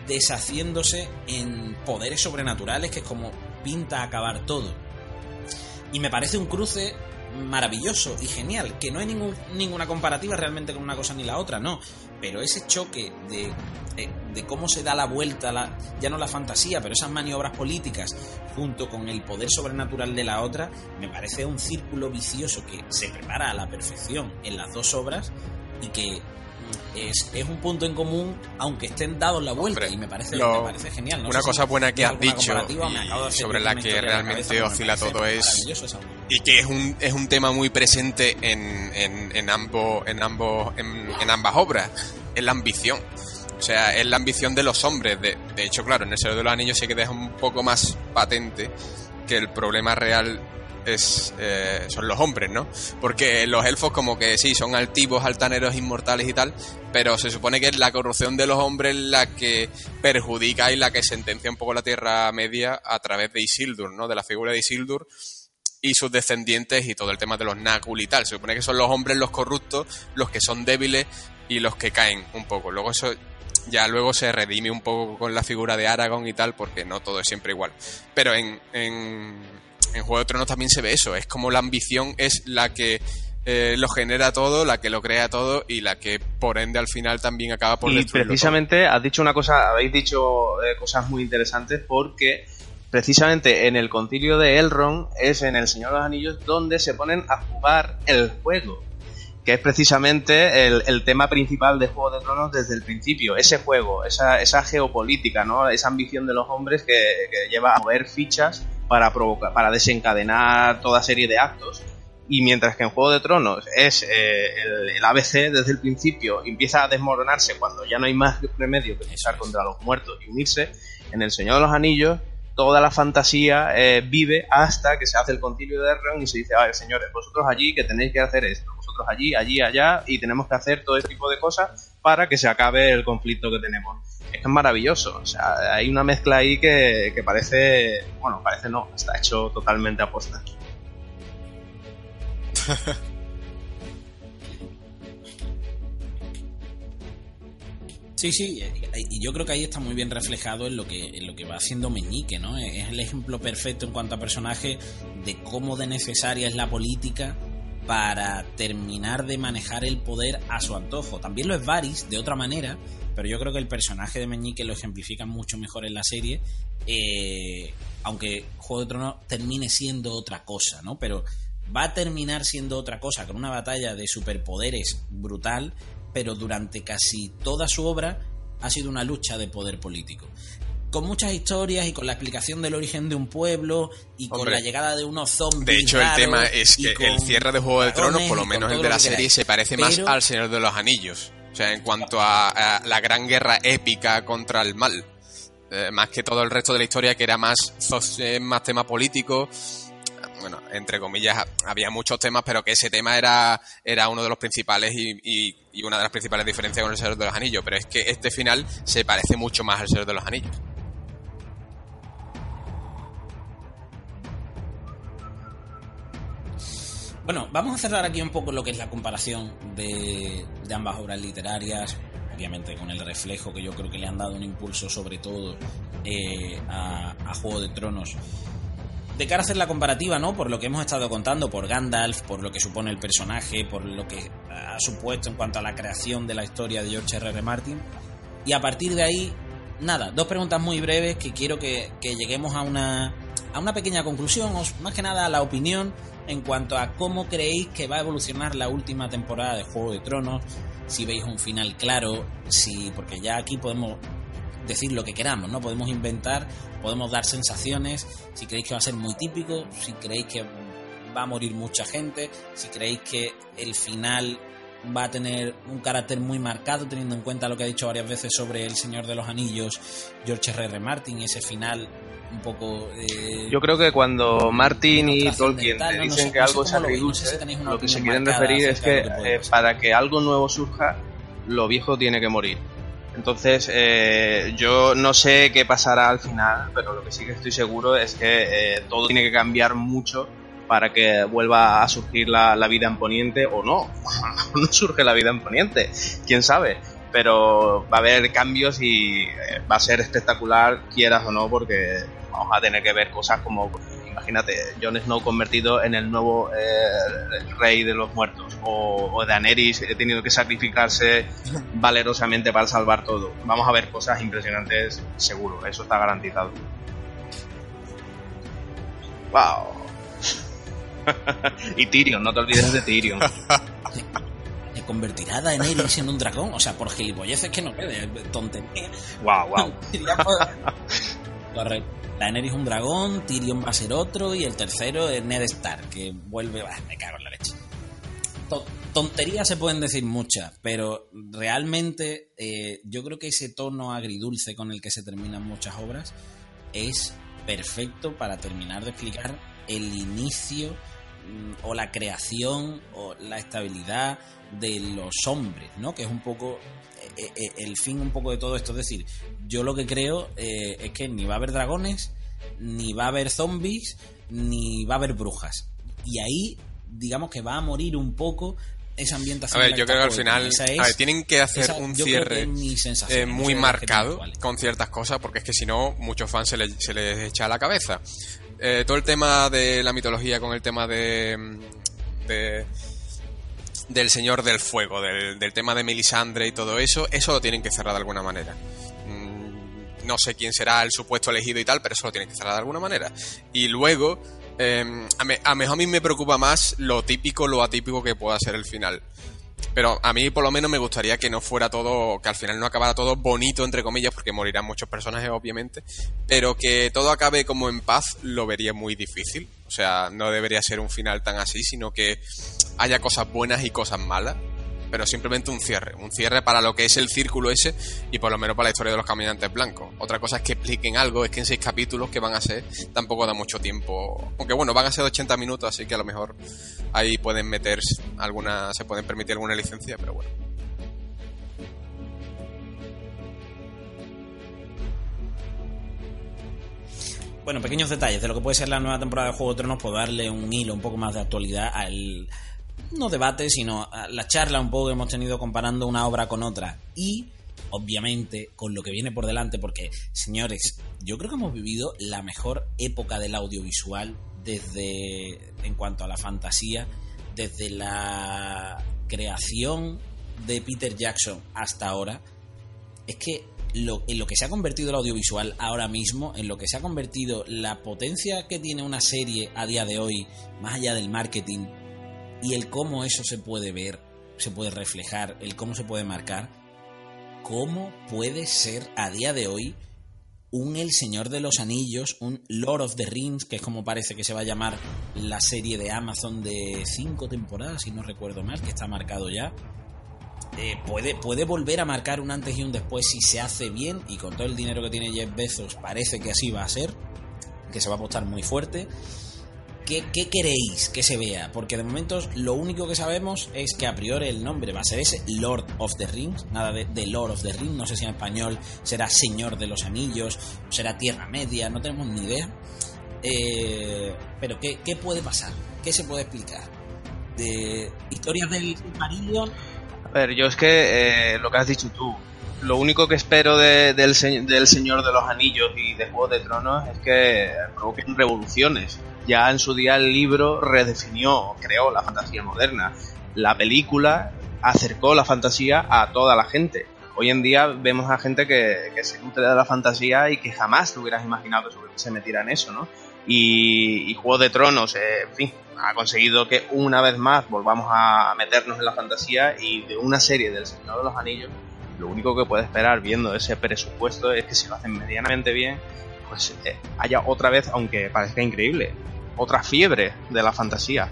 A: deshaciéndose en poderes sobrenaturales, que es como pinta acabar todo. Y me parece un cruce maravilloso y genial, que no hay ninguna comparativa realmente con una cosa ni la otra, no. Pero ese choque de, eh, de cómo se da la vuelta, ya no la fantasía, pero esas maniobras políticas junto con el poder sobrenatural de la otra, me parece un círculo vicioso que se prepara a la perfección en las dos obras y que es, es un punto en común, aunque estén dados la vuelta,
C: Hombre,
A: y me parece,
C: lo-
A: me parece genial. No
C: una cosa
A: si
C: buena que has dicho y sobre la que
A: la
C: realmente
A: cabeza,
C: oscila todo es-. Y que es un, es un tema muy presente en, en, en ambos, en ambos, en, en ambas obras. Es la ambición. O sea, es la ambición de los hombres. De, de hecho, claro, en el Señor de los Anillos sí que deja un poco más patente que el problema real es, eh, son los hombres, ¿no? Porque los elfos como que sí, son altivos, altaneros, inmortales y tal, pero se supone que es la corrupción de los hombres la que perjudica y la que sentencia un poco la Tierra Media a través de Isildur, ¿no? De la figura de Isildur y sus descendientes y todo el tema de los Nakul y tal. Se supone que son los hombres los corruptos, los que son débiles y los que caen un poco. Luego eso ya luego se redime un poco con la figura de Aragorn y tal, porque no todo es siempre igual. Pero en, en Juego de Tronos también se ve eso, es como la ambición es la que eh, lo genera todo, la que lo crea todo y la que por ende al final también acaba por
B: Y precisamente has dicho una cosa, habéis dicho eh, cosas muy interesantes porque precisamente en el concilio de Elrond es en el Señor de los Anillos donde se ponen a jugar el juego que es precisamente el, tema principal de Juego de Tronos desde el principio, ese juego, esa, esa geopolítica, ¿no? esa ambición de los hombres que, lleva a mover fichas para, provocar, para desencadenar toda serie de actos. Y mientras que en Juego de Tronos es eh, el, ABC desde el principio, empieza a desmoronarse cuando ya no hay más remedio que luchar contra los muertos y unirse, en El Señor de los Anillos toda la fantasía eh, vive hasta que se hace el concilio de Elrond y se dice, ver, señores, vosotros allí que tenéis que hacer esto, allí, allí, allá, y tenemos que hacer todo este tipo de cosas para que se acabe el conflicto que tenemos. Es que es maravilloso, o sea, hay una mezcla ahí que, que parece, bueno, parece no, está hecho totalmente a posta.
A: Sí, sí, y yo creo que ahí está muy bien reflejado en lo que, en lo que va haciendo Meñique, ¿no? Es el ejemplo perfecto en cuanto a personaje de cómo de necesaria es la política para terminar de manejar el poder a su antojo. También lo es Varys, de otra manera, pero yo creo que el personaje de Meñique lo ejemplifica mucho mejor en la serie, eh, aunque Juego de Tronos termine siendo otra cosa, ¿no? Pero va a terminar siendo otra cosa, con una batalla de superpoderes brutal, pero durante casi toda su obra ha sido una lucha de poder político con muchas historias y con la explicación del origen de un pueblo y con la llegada de unos zombies.
C: De hecho, el tema es que el cierre de Juego de Tronos, por lo menos el de la serie, se parece más al Señor de los Anillos. O sea, en cuanto a, la gran guerra épica contra el mal. Eh, más que todo el resto de la historia, que era más, eh, más tema político. Bueno, entre comillas, había muchos temas, pero que ese tema era, era uno de los principales y, y una de las principales diferencias con el Señor de los Anillos. Pero es que este final se parece mucho más al Señor de los Anillos.
A: Bueno, vamos a cerrar aquí un poco lo que es la comparación de, ambas obras literarias, obviamente con el reflejo que yo creo que le han dado un impulso sobre todo eh, a, Juego de Tronos. De cara a hacer la comparativa, ¿no? Por lo que hemos estado contando, por Gandalf, por lo que supone el personaje, por lo que ha supuesto en cuanto a la creación de la historia de George R. R. Martin. Y a partir de ahí, nada, dos preguntas muy breves que quiero que, lleguemos a una, a una pequeña conclusión, más que nada a la opinión en cuanto a cómo creéis que va a evolucionar la última temporada de Juego de Tronos, si veis un final claro, si porque ya aquí podemos decir lo que queramos, ¿no? Podemos inventar, podemos dar sensaciones, si creéis que va a ser muy típico, si creéis que va a morir mucha gente, si creéis que el final va a tener un carácter muy marcado, teniendo en cuenta lo que ha dicho varias veces sobre El Señor de los Anillos, George R. R. Martin, ese final un poco... Eh,
B: Yo creo que cuando Martin y Tolkien te dicen que algo se agridulce, lo, que se quieren referir es que eh, para que algo nuevo surja, lo viejo tiene que morir. Entonces, eh, yo no sé qué pasará al final, pero lo que sí que estoy seguro es que todo tiene que cambiar mucho para que vuelva a surgir la, la vida en Poniente o no. no surge la vida en Poniente, quién sabe pero va a haber cambios y va a ser espectacular, quieras o no, porque vamos a tener que ver cosas como, imagínate, Jon Snow convertido en el nuevo eh, rey de los muertos, o, o Daenerys tenido que sacrificarse valerosamente para salvar todo. Vamos a ver cosas impresionantes, seguro, eso está garantizado. ¡Wow! y Tyrion, no te olvides de Tyrion.
A: ¿Le convertirá Daenerys en un dragón? O sea, por gilipolleces que no quede, tontería.
B: ¡Wow, wow!
A: Correcto. Daenerys un dragón, Tyrion va a ser otro y el tercero es Ned Stark, que vuelve... me cago en la leche. Tonterías se pueden decir muchas, pero realmente eh, yo creo que ese tono agridulce con el que se terminan muchas obras es perfecto para terminar de explicar el inicio mm, o la creación o la estabilidad de los hombres, ¿no? Que es un poco el fin un poco de todo esto. Es decir, yo lo que creo eh, es que ni va a haber dragones, ni va a haber zombies, ni va a haber brujas. Y ahí, digamos que va a morir un poco esa ambientación.
C: A ver, yo creo que al final a ver, tienen que hacer un cierre muy marcado con ciertas cosas, porque es que si no, muchos fans se, se les echa a la cabeza. todo el tema de la mitología con el tema de, de del Señor del Fuego, del, del, tema de Melisandre y todo eso, eso lo tienen que cerrar de alguna manera. Mm, no sé quién será el supuesto elegido y tal, pero eso lo tienen que cerrar de alguna manera. Y luego, eh, a, mejor a mí me preocupa más lo típico, lo atípico que pueda ser el final. Pero a mí por lo menos me gustaría que no fuera todo, que al final no acabara todo bonito, entre comillas, porque morirán muchos personajes, obviamente, pero que todo acabe como en paz lo vería muy difícil. O sea, no debería ser un final tan así, sino que haya cosas buenas y cosas malas pero simplemente un cierre, un cierre para lo que es el círculo ese y por lo menos para la historia de los caminantes blancos. Otra cosa es que expliquen algo, es que en seis capítulos que van a ser tampoco da mucho tiempo, aunque bueno, van a ser 80 minutos, así que a lo mejor ahí pueden meter alguna, se pueden permitir alguna licencia, pero bueno.
A: Bueno, pequeños detalles de lo que puede ser la nueva temporada de Juego de Tronos, por darle un hilo un poco más de actualidad al, no debate, sino la charla un poco que hemos tenido comparando una obra con otra. Y, obviamente, con lo que viene por delante, porque, señores, yo creo que hemos vivido la mejor época del audiovisual desde, en cuanto a la fantasía, desde la creación de Peter Jackson hasta ahora. Es que lo, en lo que se ha convertido el audiovisual ahora mismo, en lo que se ha convertido la potencia que tiene una serie a día de hoy, más allá del marketing, y el cómo eso se puede ver, se puede reflejar, el cómo se puede marcar, cómo puede ser a día de hoy un El Señor de los Anillos, un Lord of the Rings, que es como parece que se va a llamar la serie de Amazon de cinco temporadas, si no recuerdo mal, que está marcado ya. Eh, puede, puede volver a marcar un antes y un después si se hace bien y con todo el dinero que tiene Jeff Bezos parece que así va a ser, que se va a apostar muy fuerte. ¿Qué, queréis que se vea? Porque de momento lo único que sabemos es que a priori el nombre va a ser ese, Lord of the Rings, nada de, Lord of the Rings, no sé si en español será Señor de los Anillos, será Tierra Media, no tenemos ni idea. Eh, pero ¿qué, puede pasar? ¿Qué se puede explicar? De historias del Marillion.
B: A ver, yo es que eh, lo que has dicho tú, lo único que espero del, del Señor de los Anillos y de Juego de Tronos es que provoquen revoluciones ya en su día el libro redefinió, creó la fantasía moderna. La película acercó la fantasía a toda la gente. Hoy en día vemos a gente que, se nutre de la fantasía y que jamás te hubieras imaginado que se metiera en eso, ¿no? Y, Juego de Tronos, eh, en fin, ha conseguido que una vez más volvamos a meternos en la fantasía y de una serie del Señor de los Anillos, lo único que puede esperar viendo ese presupuesto es que si lo hacen medianamente bien, pues eh, haya otra vez, aunque parezca increíble, otra fiebre de la fantasía.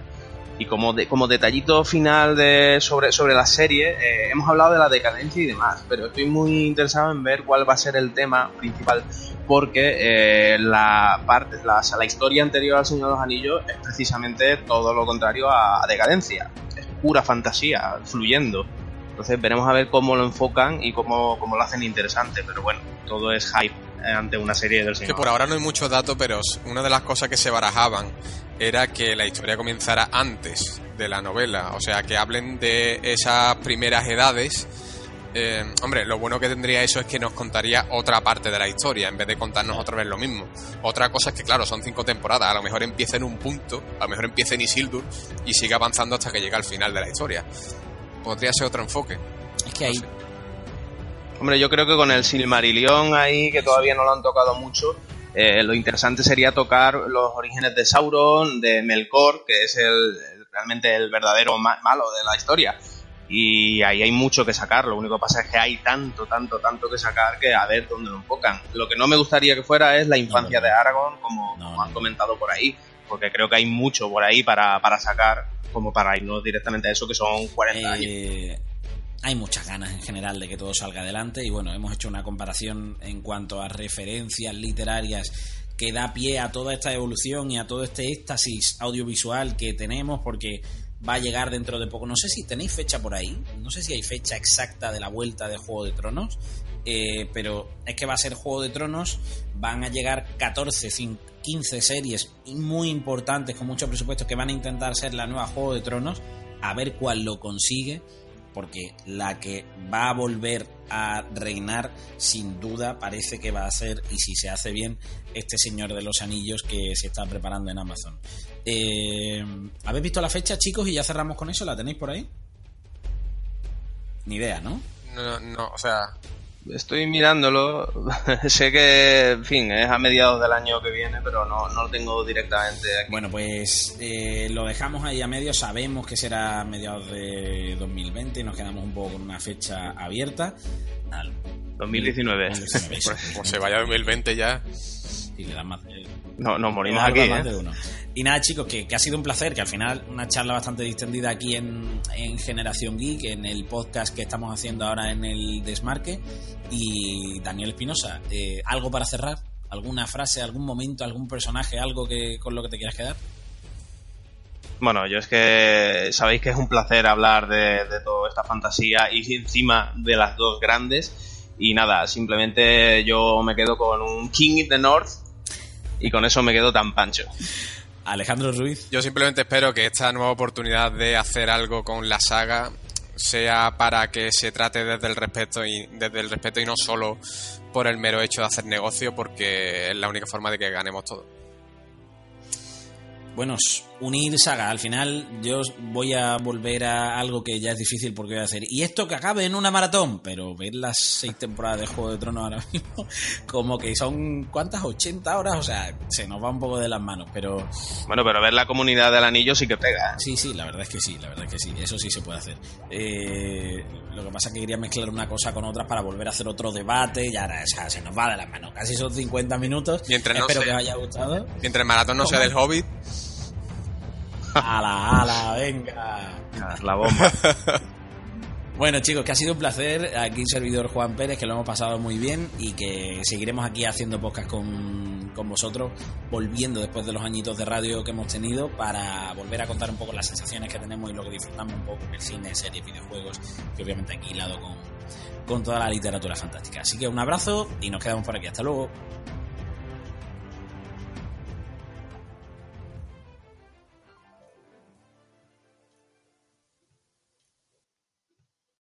B: Y como, como detallito final de, sobre, sobre la serie, eh, hemos hablado de la decadencia y demás, pero estoy muy interesado en ver cuál va a ser el tema principal, porque eh, la, parte, la, la, historia anterior al Señor de los Anillos es precisamente todo lo contrario a, decadencia, es pura fantasía, fluyendo. Entonces veremos a ver cómo lo enfocan y cómo, cómo lo hacen interesante, pero bueno, todo es hype ante una serie del Señor.
C: Que por ahora no hay muchos datos, pero una de las cosas que se barajaban era que la historia comenzara antes de la novela, o sea, que hablen de esas primeras edades. Eh, hombre, lo bueno que tendría eso es que nos contaría otra parte de la historia en vez de contarnos otra vez lo mismo. Otra cosa es que, claro, son cinco temporadas. A lo mejor empieza en un punto, a lo mejor empieza en Isildur y sigue avanzando hasta que llega al final de la historia. Podría ser otro enfoque.
A: Es que ahí,
B: Hombre, yo creo que con el Silmarillion ahí, que todavía no lo han tocado mucho, eh, lo interesante sería tocar los orígenes de Sauron, de Melkor, que es el, realmente el verdadero malo de la historia. Y ahí hay mucho que sacar, lo único que pasa es que hay tanto, tanto, tanto que sacar que a ver dónde lo enfocan. Lo que no me gustaría que fuera es la infancia de Aragorn, como, han comentado por ahí, porque creo que hay mucho por ahí para, para sacar, como para irnos directamente a eso que son 40 eh, años
A: hay muchas ganas en general de que todo salga adelante y bueno, hemos hecho una comparación en cuanto a referencias literarias que da pie a toda esta evolución y a todo este éxtasis audiovisual que tenemos, porque va a llegar dentro de poco. No sé si tenéis fecha por ahí, no sé si hay fecha exacta de la vuelta de Juego de Tronos, eh, pero es que va a ser Juego de Tronos, van a llegar 14, 15 series muy importantes con mucho presupuesto que van a intentar ser la nueva Juego de Tronos, a ver cuál lo consigue porque la que va a volver a reinar sin duda parece que va a ser, y si se hace bien, este Señor de los Anillos que se está preparando en Amazon. Eh, ¿Habéis visto la fecha, chicos? Y ya cerramos con eso. ¿La tenéis por ahí? Ni idea, ¿no?
C: No, no, o sea,
B: Estoy mirándolo. sé que, en fin, es a mediados del año que viene, pero no, no lo tengo directamente aquí.
A: Bueno, pues eh, lo dejamos ahí a medio. Sabemos que será a mediados de 2020 y nos quedamos un poco con una fecha abierta. Al
B: 2019.
A: 2019, eso.
C: pues, como se vaya 2020 ya.
A: Y le dan más de-
B: No, nos morimos aquí, ¿eh?
A: Y nada, chicos, que, que ha sido un placer, que al final una charla bastante distendida aquí en, en Generación Geek, en el podcast que estamos haciendo ahora en el Desmarque. Y Daniel Espinosa, eh, ¿algo para cerrar? ¿Alguna frase, algún momento, algún personaje, algo que con lo que te quieras quedar?
B: Bueno, yo es que sabéis que es un placer hablar de, de toda esta fantasía y encima de las dos grandes. Y nada, simplemente yo me quedo con un King in the North y con eso me quedo tan pancho.
A: Alejandro Ruiz.
C: Yo simplemente espero que esta nueva oportunidad de hacer algo con la saga sea para que se trate desde el respeto y desde el respeto y no solo por el mero hecho de hacer negocio, porque es la única forma de que ganemos todo.
A: Bueno, unir saga. Al final yo voy a volver a algo que ya es difícil porque voy a hacer. Y esto que acabe en una maratón, pero ver las seis temporadas de Juego de Tronos ahora mismo, como que son, ¿cuántas? 80 horas, o sea, se nos va un poco de las manos, pero
B: Bueno, pero ver la comunidad del anillo sí que pega.
A: sí, sí, la verdad es que sí, la verdad es que sí, eso sí se puede hacer. Eh, lo que pasa es que quería mezclar una cosa con otra para volver a hacer otro debate y ahora, o sea, se nos va de las manos. Casi son 50 minutos.
C: Mientras no
A: Espero
C: sea-
A: que os haya gustado.
C: Mientras el maratón no sea del Hobbit,
A: ¡Hala, hala, venga!
B: La bomba.
A: Bueno chicos, que ha sido un placer. Aquí servidor Juan Pérez, que lo hemos pasado muy bien y que seguiremos aquí haciendo podcast con, con vosotros, volviendo después de los añitos de radio que hemos tenido para volver a contar un poco las sensaciones que tenemos y lo que disfrutamos un poco el cine, series, videojuegos, que obviamente aquí hilado con, con toda la literatura fantástica. Así que un abrazo y nos quedamos por aquí. Hasta luego.